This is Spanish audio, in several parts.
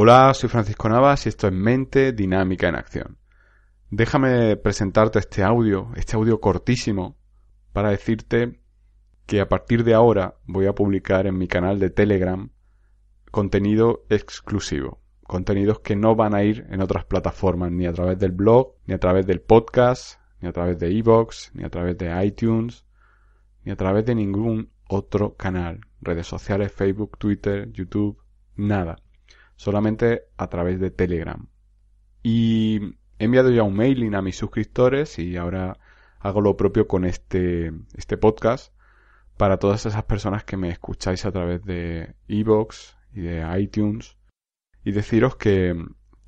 Hola, soy Francisco Navas y esto es Mente Dinámica en Acción. Déjame presentarte este audio, este audio cortísimo, para decirte que a partir de ahora voy a publicar en mi canal de Telegram contenido exclusivo, contenidos que no van a ir en otras plataformas, ni a través del blog, ni a través del podcast, ni a través de iVoox, ni a través de iTunes, ni a través de ningún otro canal, redes sociales, Facebook, Twitter, YouTube, nada solamente a través de Telegram. Y he enviado ya un mailing a mis suscriptores y ahora hago lo propio con este, este podcast para todas esas personas que me escucháis a través de iVoox y de iTunes y deciros que,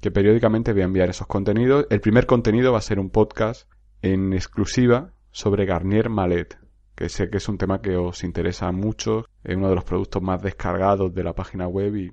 que periódicamente voy a enviar esos contenidos. El primer contenido va a ser un podcast en exclusiva sobre Garnier Malet, que sé que es un tema que os interesa mucho, es uno de los productos más descargados de la página web y,